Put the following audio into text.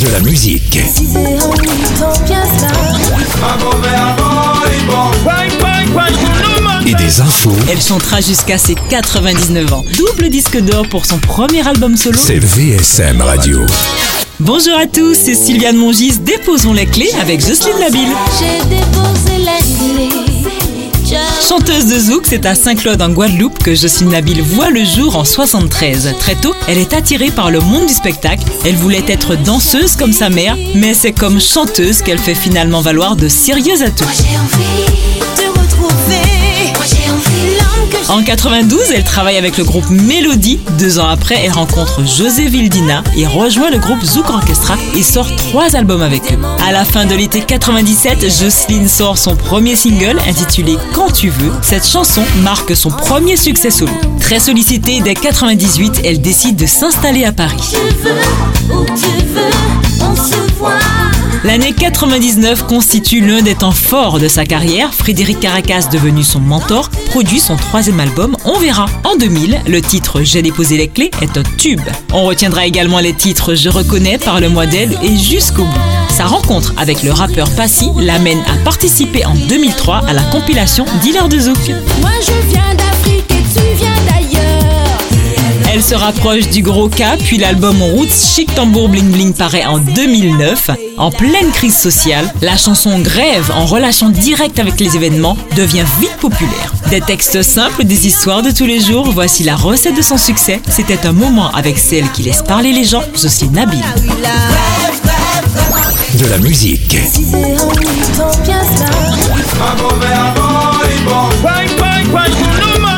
De la musique. Et des infos. Elle chantera jusqu'à ses 99 ans. Double disque d'or pour son premier album solo. C'est VSM Radio. Bonjour à tous, c'est Sylviane Mongis. Déposons les clés avec Jocelyne Nabil. Chanteuse de zouk, c'est à Saint-Claude en Guadeloupe que Jocelyne Nabil voit le jour en 73. Très tôt, elle est attirée par le monde du spectacle. Elle voulait être danseuse comme sa mère, mais c'est comme chanteuse qu'elle fait finalement valoir de sérieux atouts. Moi j'ai envie de retrouver. Moi j'ai envie En 92, elle travaille avec le groupe Mélodie. Deux ans après, elle rencontre José Vildina et rejoint le groupe Zouk Orchestra et sort trois albums avec eux. À la fin de l'été 97, Jocelyne sort son premier single intitulé Quand tu veux. Cette chanson marque son premier succès solo. Très sollicitée dès 98, elle décide de s'installer à Paris. L'année 99 constitue l'un des temps forts de sa carrière. Frédéric Caracas, devenu son mentor, produit son troisième album On verra. En 2000, le titre J'ai déposé les clés est un tube. On retiendra également les titres Je reconnais, Parle-moi d'elle et Jusqu'au bout. Sa rencontre avec le rappeur Passy l'amène à participer en 2003 à la compilation Dealer de Zouk. Moi je viens d'Afrique se rapproche du gros cas, puis l'album Roots Chic Tambour Bling Bling paraît en 2009. En pleine crise sociale, la chanson Grève, en relation directe avec les événements, devient vite populaire. Des textes simples, des histoires de tous les jours, voici la recette de son succès. C'était un moment avec celle qui laisse parler les gens, Jocelyne Nabil. De la musique.